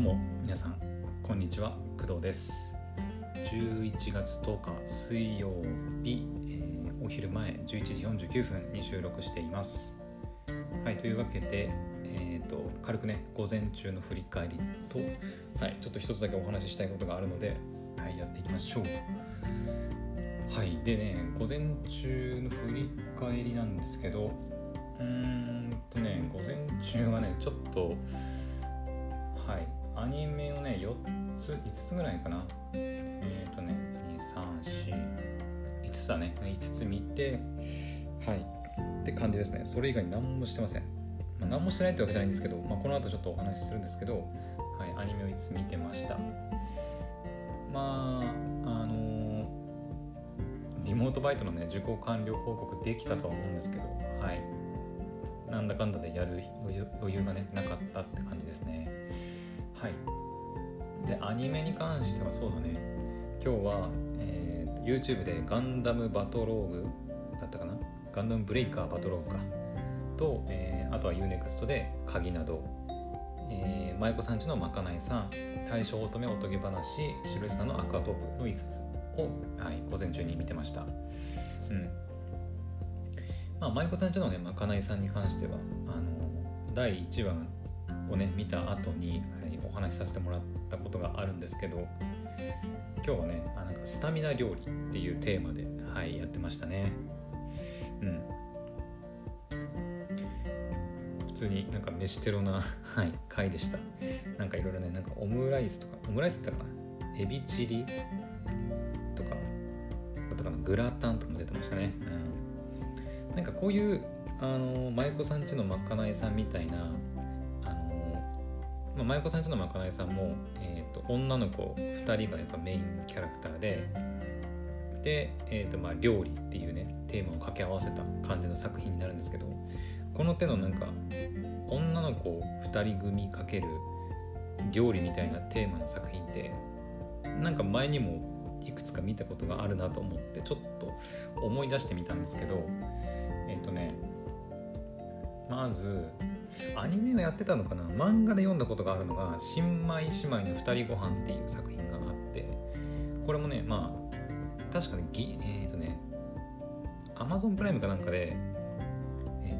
うも皆さんこんにちは。工藤です。11月10日水曜日、えーお昼前11時49分に収録しています。はいというわけでえー、と軽くね午前中の振り返りと、はい、ちょっと一つだけお話ししたいことがあるので、はい、やっていきましょう。はいでね午前中の振り返りなんですけどうーんとね午前中はねちょっとはいアニメをね4つ5つぐらいかな。えっ、ー、とね234 5つだね。5つ見てはい。って感じですね。それ以外に何もしてません、まあ、何もしてないってわけじゃないんですけど、まあ、この後ちょっとお話しするんですけどはい。アニメを5つ見てました。まああのーリモートバイトのね受講完了報告できたとは思うんですけどはい。なんだかんだでやる余裕がねなかったって感じですね。はい。でアニメに関してはそうだね。今日は、えー YouTube でガンダムバトローグだったかな？ガンダムブレイカーバトローグか。と、えーあとは UNEXT で鍵など、えー、舞妓さんちのまかないさん大正乙女おとぎ話白石さんのアクアトープの5つを、はい、午前中に見てました。うん。まあ舞妓さんちのねまかないさんに関してはあの第1話をね見た後に、話しさせてもらったことがあるんですけど今日はねあなんかスタミナ料理っていうテーマで、はい、やってましたね。うん。普通になんか飯テロな、はい、回でした。なんかいろいろねなんかオムライスとかオムライスだったかな？エビチリとかだったかな？グラタンとかも出てましたね、うん、なんかこういうあの舞妓さんちのまかないさんみたいな、まあ、舞妓さんちのまかないさんも、えー、と女の子2人がやっぱメインキャラクターでで、えーとまあ、料理っていうねテーマを掛け合わせた感じの作品になるんですけどこの手のなんか女の子2人組かける料理みたいなテーマの作品ってなんか前にもいくつか見たことがあるなと思ってちょっと思い出してみたんですけどえっ、とねまずアニメをやってたのかな？漫画で読んだことがあるのが「新米姉妹の二人ご飯っていう作品があってこれもねまあ確かにぎえっ、とねアマゾンプライムかなんかで、えー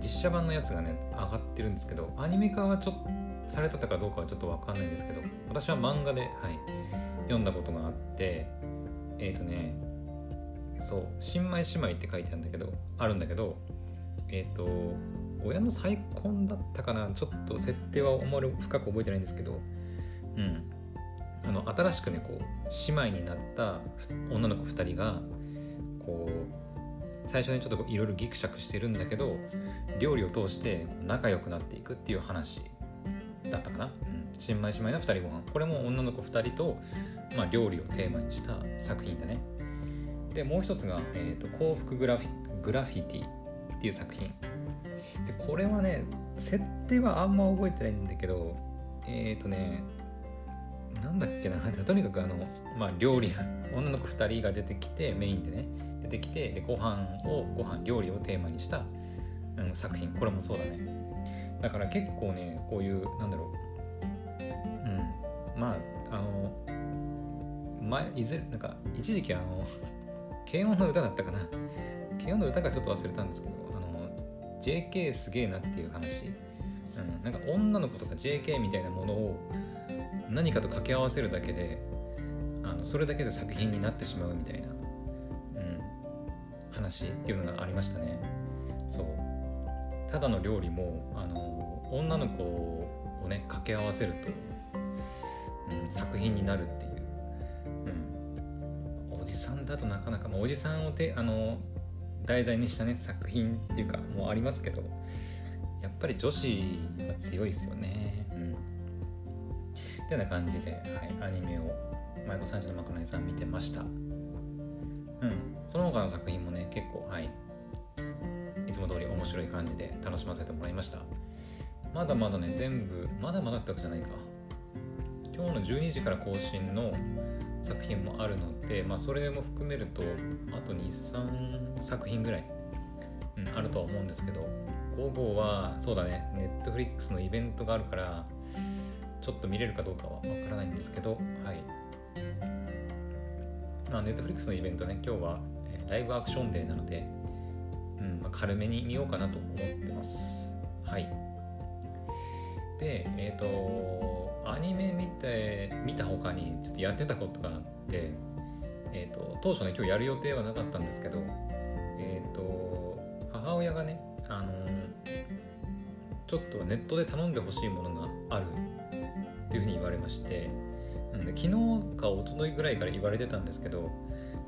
実写版のやつがね上がってるんですけどアニメ化はちょっとされてたかどうかはちょっとわかんないんですけど私は漫画で、はい、読んだことがあってえっ、とねそう「新米姉妹」って書いてあるんだけどあるんだけどえっ、と親の再婚だったかなちょっと設定はあんまり深く覚えてないんですけどうん。あの新しくねこう姉妹になった女の子2人がこう最初にちょっといろいろギクシャクしてるんだけど料理を通して仲良くなっていくっていう話だったかな、うん、新米姉妹の2人ご飯。これも女の子2人と、まあ、料理をテーマにした作品だね。でもう一つが、えーと「幸福グラフィグラフィティ」っていう作品。でこれはね設定はあんま覚えてないんだけどえっ、ー、とねなんだっけな とにかくあの、まあ、料理女の子2人が出てきてメインでね出てきてでご飯をご飯料理をテーマにした、うん、作品。これもそうだね。だから結構ねこういうなんだろう。うん。まああの前いずれなんか一時期あの 軽音の歌だったかな。軽音の歌がちょっと忘れたんですけどあの JK すげえなっていう話、うん、なんか女の子とか JK みたいなものを何かと掛け合わせるだけであのそれだけで作品になってしまうみたいな、うん、話っていうのがありましたね。そう。ただの料理もあの女の子をね掛け合わせると、うん、作品になるっていう、うん、おじさんだとなかなか、まあ、おじさんをてあの題材にしたね作品っていうかもうありますけどやっぱり女子は強いですよね。うん。ってな感じで、はい、アニメを舞妓さんちのまかないさん見てました。うん。その他の作品もね結構はい。いつも通り面白い感じで楽しませてもらいました。まだまだね全部まだまだってわけじゃないか。今日の12時から更新の作品もあるので、まあ、それも含めるとあと23作品ぐらい、うん、あるとは思うんですけど午後はそうだねネットフリックスのイベントがあるからちょっと見れるかどうかはわからないんですけどはい。まあネットフリックスのイベントね今日は、ライブアクションデーなので、うんまあ、軽めに見ようかなと思ってます。はい。でえっ、とアニメ見て見た他にちょっとやってたことがあってえーと、当初ね今日やる予定はなかったんですけど、えーと、母親がね、あの、ちょっとネットで頼んでほしいものがあるっていうふうに言われまして昨日か一昨日ぐらいから言われてたんですけど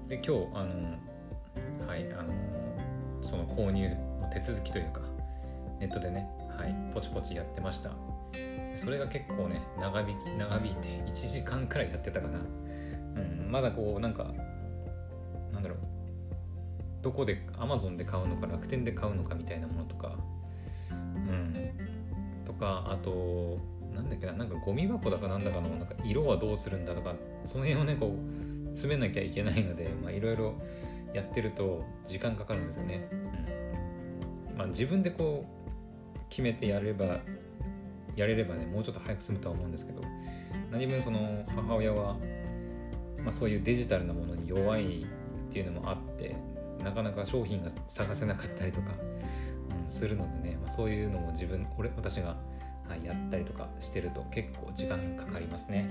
で今日、あの、はいあのその購入の手続きというかネットでね、はい、ポチポチやってました。それが結構ね長引き長引いて1時間くらいやってたかな。うん、まだこうなんかなんだろう。どこでアマゾンで買うのか楽天で買うのかみたいなものとか。うん。とかあとなんだっけななんかゴミ箱だかなんだかのなんか色はどうするんだとかその辺をねこう詰めなきゃいけないのでいろいろやってると時間かかるんですよね、うん。まあ、自分でこう決めてやればやれればねもうちょっと早く済むとは思うんですけど何分その母親はまあ、そういうデジタルなものに弱いっていうのもあってなかなか商品が探せなかったりとか、うん、するのでね、まあ、そういうのも自分俺私が、はい、やったりとかしてると結構時間かかりますね。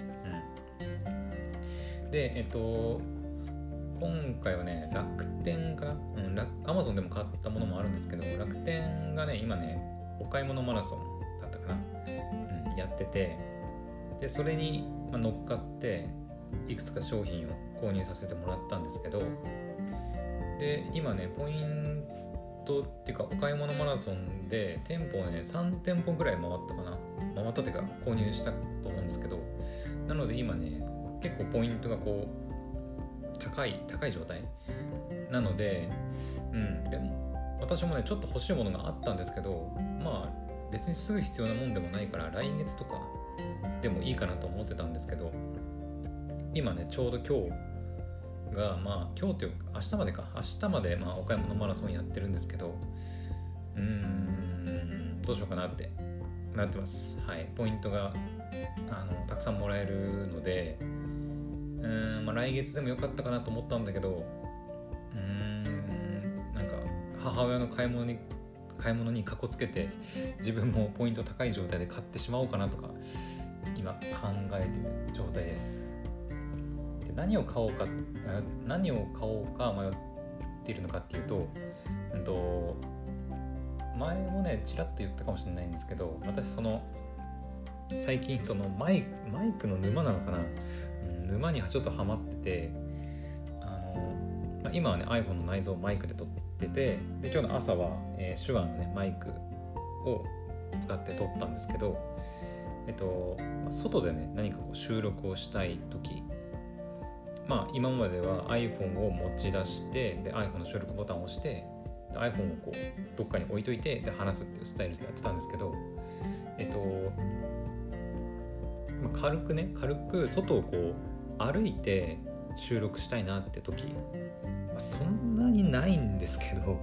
うん、でえっと今回はね楽天かな、うん、アマゾンでも買ったものもあるんですけど楽天がね今ねお買い物マラソン、やっててでそれに乗っかっていくつか商品を購入させてもらったんですけどで今ねポイントっていうかお買い物マラソンで店舗をね3店舗ぐらい回ったかな。回ったっていうか購入したと思うんですけどなので今ね結構ポイントがこう高い高い状態。なのでうんでも私もねちょっと欲しいものがあったんですけどまあ別にすぐ必要なもんでもないから来月とかでもいいかなと思ってたんですけど今ねちょうど今日がまあ今日っていうか明日までか。明日までまあお買い物マラソンやってるんですけどうーんどうしようかなってなってます。はい。ポイントがあのたくさんもらえるのでうーん、まあ、来月でもよかったかなと思ったんだけどうーんなんか母親の買い物に買い物にかこつけて自分もポイント高い状態で買ってしまおうかなとか今考えてる状態です。で何を買おうか何を買おうか迷っているのかっていうと,、うんと、前もねちらっと言ったかもしれないんですけど私その最近そのマイマイクの沼なのかな、沼にちょっとハマっててあの、まあ、今はね iPhone の内蔵をマイクで撮っててで今日の朝は、えー、手話のねマイクを使って撮ったんですけどえっと外でね何かこう収録をしたい時まあ、今までは iPhone を持ち出してで iPhone の収録ボタンを押して iPhone をこうどっかに置いといてで話すっていうスタイルでやってたんですけどえっと、ま、軽くね軽く外をこう歩いて収録したいなって時、そんなにないんですけど、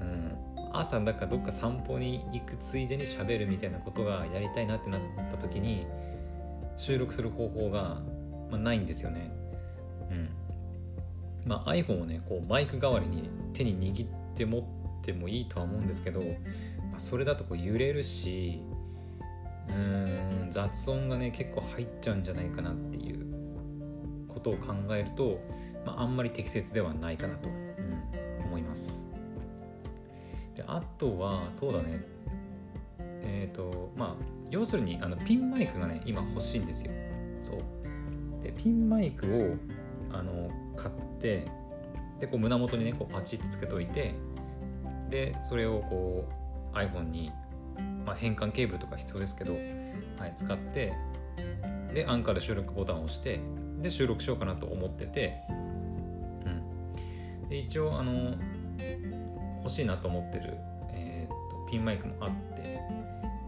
うん、朝なんかどっか散歩に行くついでに喋るみたいなことがやりたいなってなった時に収録する方法が、まあ、ないんですよね。うんまあ、iPhone をねこうマイク代わりに手に握って持ってもいいとは思うんですけど、まあ、それだとこう揺れるしうん雑音がね結構入っちゃうんじゃないかなっていうことを考えると、まあ、あんまり適切ではないかなと、うん、思います。であとはそうだね。えっ、ー、とまあ要するにあのピンマイクがね今欲しいんですよ。そう。でピンマイクをあの買ってでこう胸元にねこうパチッとつけといてでそれをこう iPhone に、まあ、変換ケーブルとか必要ですけど、はい、使ってでアンカーで収録ボタンを押してで収録しようかなと思ってて、うん、で一応あの欲しいなと思ってる、えーと、ピンマイクもあって。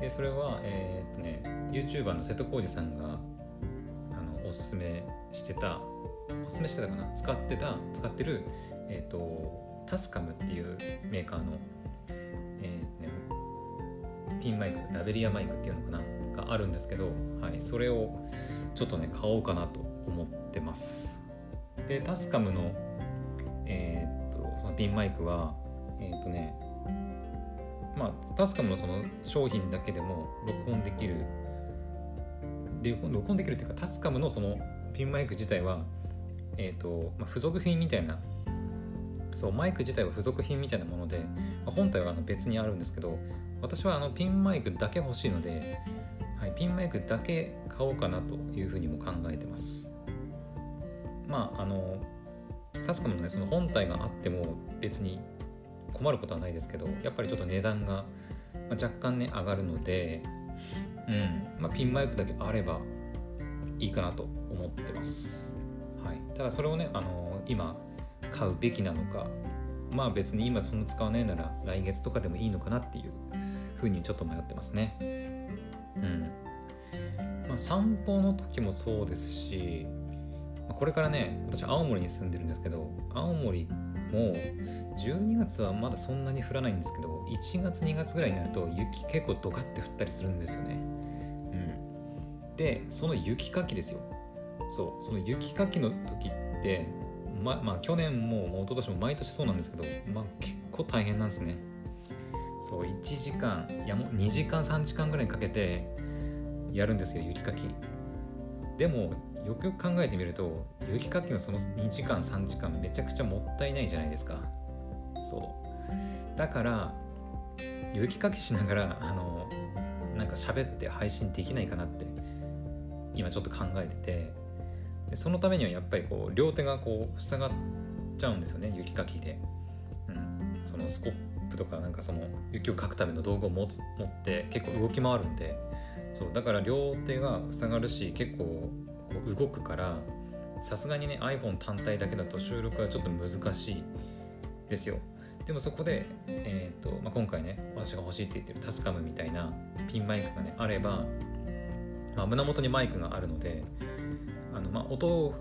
でそれは、えーとね、YouTuber の瀬戸康史さんがあのおすすめしてたおすすめしてたかな使ってた使ってる、えーと、タスカムっていうメーカーの、えーね、ピンマイクラベリアマイクっていうのかながあるんですけど、はい、それをちょっとね買おうかなと思ってます。でタスカムのえー、っとそのピンマイクはえー、っとねまあタスカムのその商品だけでも録音できるで録音できるっていうかタスカムのそのピンマイク自体はえっ、と、まあ、付属品みたいなそうマイク自体は付属品みたいなもので、まあ、本体はあの別にあるんですけど私はあのピンマイクだけ欲しいので、ピンマイクだけ買おうかなというふうにも考えてますまああのタスカムのねその本体があっても別に困ることはないですけどやっぱりちょっと値段が若干ね上がるのでうんまあ、ピンマイクだけあればいいかなと思ってます、はい、ただそれをねあの今買うべきなのかまあ別に今そんな使わないなら来月とかでもいいのかなっていうふうにちょっと迷ってますね。うん。まあ散歩の時もそうですし、これからね、私青森に住んでるんですけど、青森も12月はまだそんなに降らないんですけど、1月2月ぐらいになると雪結構ドカって降ったりするんですよね。うん。で、その雪かきですよ。そう、その雪かきの時って、ままあ去年ももう一昨年も毎年そうなんですけど、まあ、結構大変なんですねそう1時間いやもう2時間3時間ぐらいかけてやるんですよ雪かき。でもよくよく考えてみると雪かきのその2時間3時間めちゃくちゃもったいないじゃないですか。そう。だから雪かきしながらあのなんか喋って配信できないかなって今ちょっと考えてて。でそのためにはやっぱりこう両手がこう塞がっちゃうんですよね雪かきで、うん、そのスコップとかなんかその雪をかくための道具を持つ持って結構動き回るんでそうだから両手が塞がるし結構こう動くからさすがにね iPhone 単体だけだと収録はちょっと難しいですよ。でもそこで、えーとまあ、今回ね私が欲しいって言ってるタスカムみたいなピンマイクがねあれば、まあ、胸元にマイクがあるのであの、まあ、音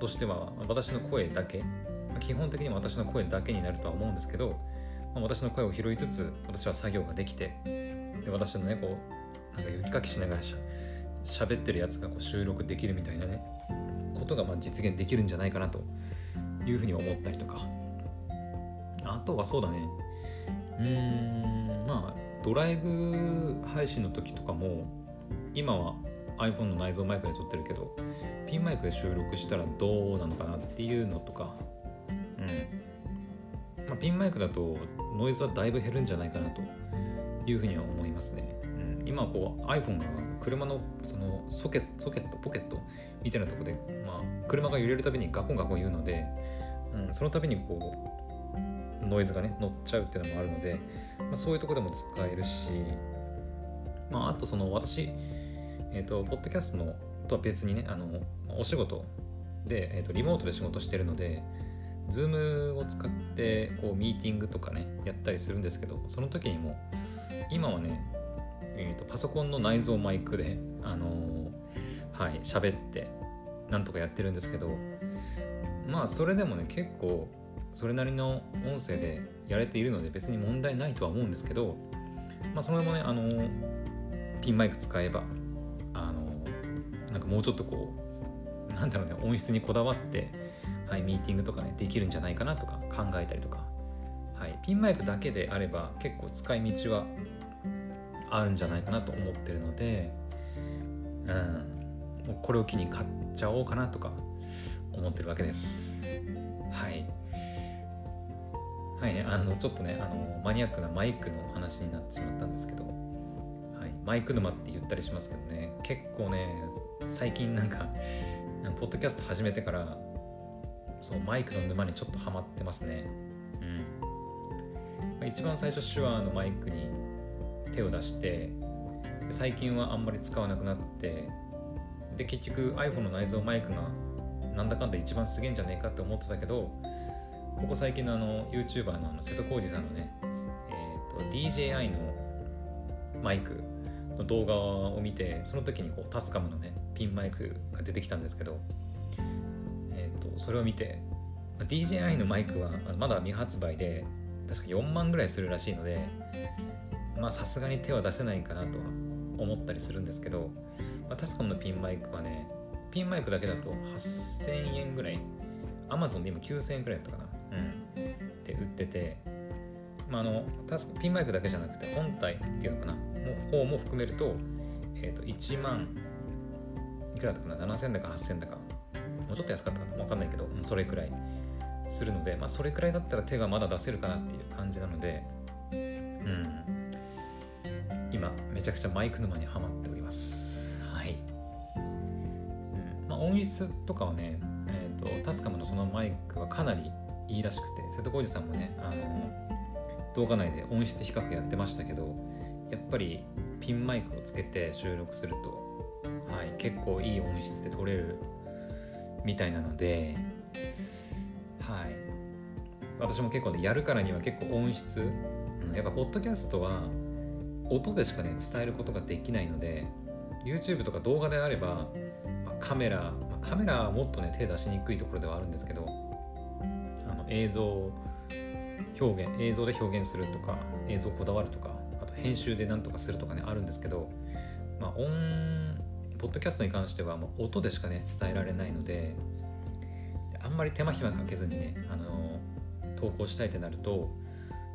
としては私の声だけ基本的には私の声だけになるとは思うんですけど、まあ、私の声を拾いつつ私は作業ができてで私のねこうなんか雪かきしながらしゃ喋ってるやつがこう収録できるみたいなねことがまあ実現できるんじゃないかなというふうに思ったりとか。あとはそうだね。うーんまあドライブ配信の時とかも今は iPhone の内蔵マイクで撮ってるけどピンマイクで収録したらどうなのかなっていうのとか。うん。まあ、ピンマイクだとノイズはだいぶ減るんじゃないかなというふうには思いますね、今こう iPhone が車のそのソケソケットポケットみたいなとこで、まあ、車が揺れるたびにガコンガコン言うので、うん、そのたびにこうノイズがね乗っちゃうっていうのもあるので、まあ、そういうとこでも使えるし、まあ、あとその私え、ー、と、ポッドキャストのとは別にね、あの、お仕事で、えーと、リモートで仕事してるので、Zoom を使ってこうミーティングとかね、やったりするんですけど、その時にも、今はね、えーと、パソコンの内蔵マイクで、あのー、はい、喋って、なんとかやってるんですけど、まあ、それでもね、結構、それなりの音声でやれているので、別に問題ないとは思うんですけど、まあ、それもね、あのー、ピンマイク使えばあのなんかもうちょっとこうなんだろうね音質にこだわって、はい、ミーティングとかねできるんじゃないかなとか考えたりとか、はい、ピンマイクだけであれば結構使い道はあるんじゃないかなと思ってるので、うん、もうこれを機に買っちゃおうかなとか思ってるわけです。はい。はいね、あのちょっとねあのマニアックなマイクの話になってしまったんですけど、はい、マイク沼って言ったりしますけどね結構ね最近なんかポッドキャスト始めてからそうマイクの沼にちょっとハマってますねうん、一番最初手話のマイクに手を出して最近はあんまり使わなくなってで結局 iPhone の内蔵マイクがなんだかんだ一番すげえんじゃねえかって思ってたけどここ最近のあの YouTuber のあの瀬戸康史さんのね、えーと、と DJI のマイクの動画を見てその時にこうタスカムのねピンマイクが出てきたんですけど、えーと、それを見て DJI のマイクはまだ未発売で確か4万ぐらいするらしいのでまあさすがに手は出せないかなとは思ったりするんですけど、まあ、タスカムのピンマイクはねピンマイクだけだと8000円ぐらい Amazon で今9000円ぐらいだったかな。うん。で売っててまあ、あのタスコピンマイクだけじゃなくて本体っていうのかなも方も含めると,、えー、と1万いくらだったかな7000だか8000だか。もうちょっと安かったかな分かんないけどそれくらいするので、まあ、それくらいだったら手がまだ出せるかなっていう感じなのでうん。今めちゃくちゃマイク沼にはまっております。はい、うん。まあ、音質とかはね、えーと、タスカムのそのマイクはかなりいいらしくて瀬戸康史さんもねあの動画内で音質比較やってましたけどやっぱりピンマイクをつけて収録すると、はい、結構いい音質で撮れるみたいなので、はい、私も結構ねやるからには結構音質、うん、やっぱポッドキャストは音でしかね伝えることができないので YouTube とか動画であれば、まあ、カメラ、まあ、カメラはもっとね手出しにくいところではあるんですけどあの映像表現映像で表現するとか映像こだわるとかあと編集で何とかするとかねあるんですけど、まあ、音ポッドキャストに関してはもう音でしかね伝えられないのであんまり手間暇かけずにねあの投稿したいってなると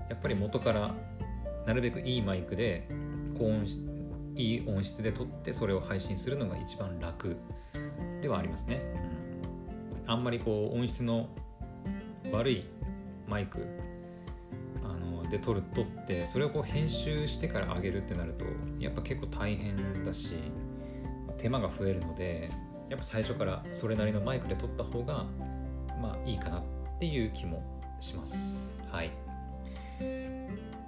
やっぱり元からなるべくいいマイクで高音いい音質で撮ってそれを配信するのが一番楽ではありますね、うん、あんまりこう音質の悪いマイクあので撮る撮ってそれをこう編集してから上げるってなるとやっぱ結構大変だし手間が増えるのでやっぱ最初からそれなりのマイクで撮った方がまあいいかなっていう気もします。はい。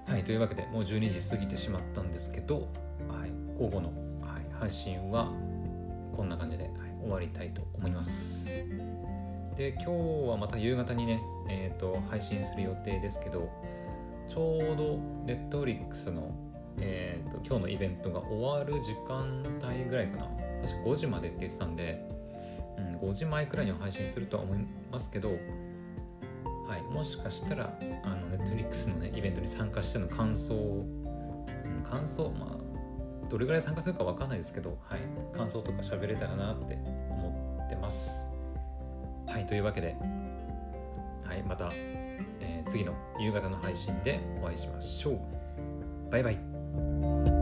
はいというわけでもう12時過ぎてしまったんですけど、はい、午後の、はい、配信はこんな感じで、はい、終わりたいと思います。で今日はまた夕方にね、えーと配信する予定ですけどちょうどネットフリックスの、えーと、今日のイベントが終わる時間帯ぐらいかな。確か5時までって言ってたんで、うん、5時前くらいには配信するとは思いますけど、はい、もしかしたらあのネットフリックスの、ね、イベントに参加しての感想を、うん、感想まあどれぐらい参加するか分かんないですけど、はい、感想とか喋れたらなって思ってます。はい、というわけで、はい、またえ次の夕方の配信でお会いしましょう。バイバイ。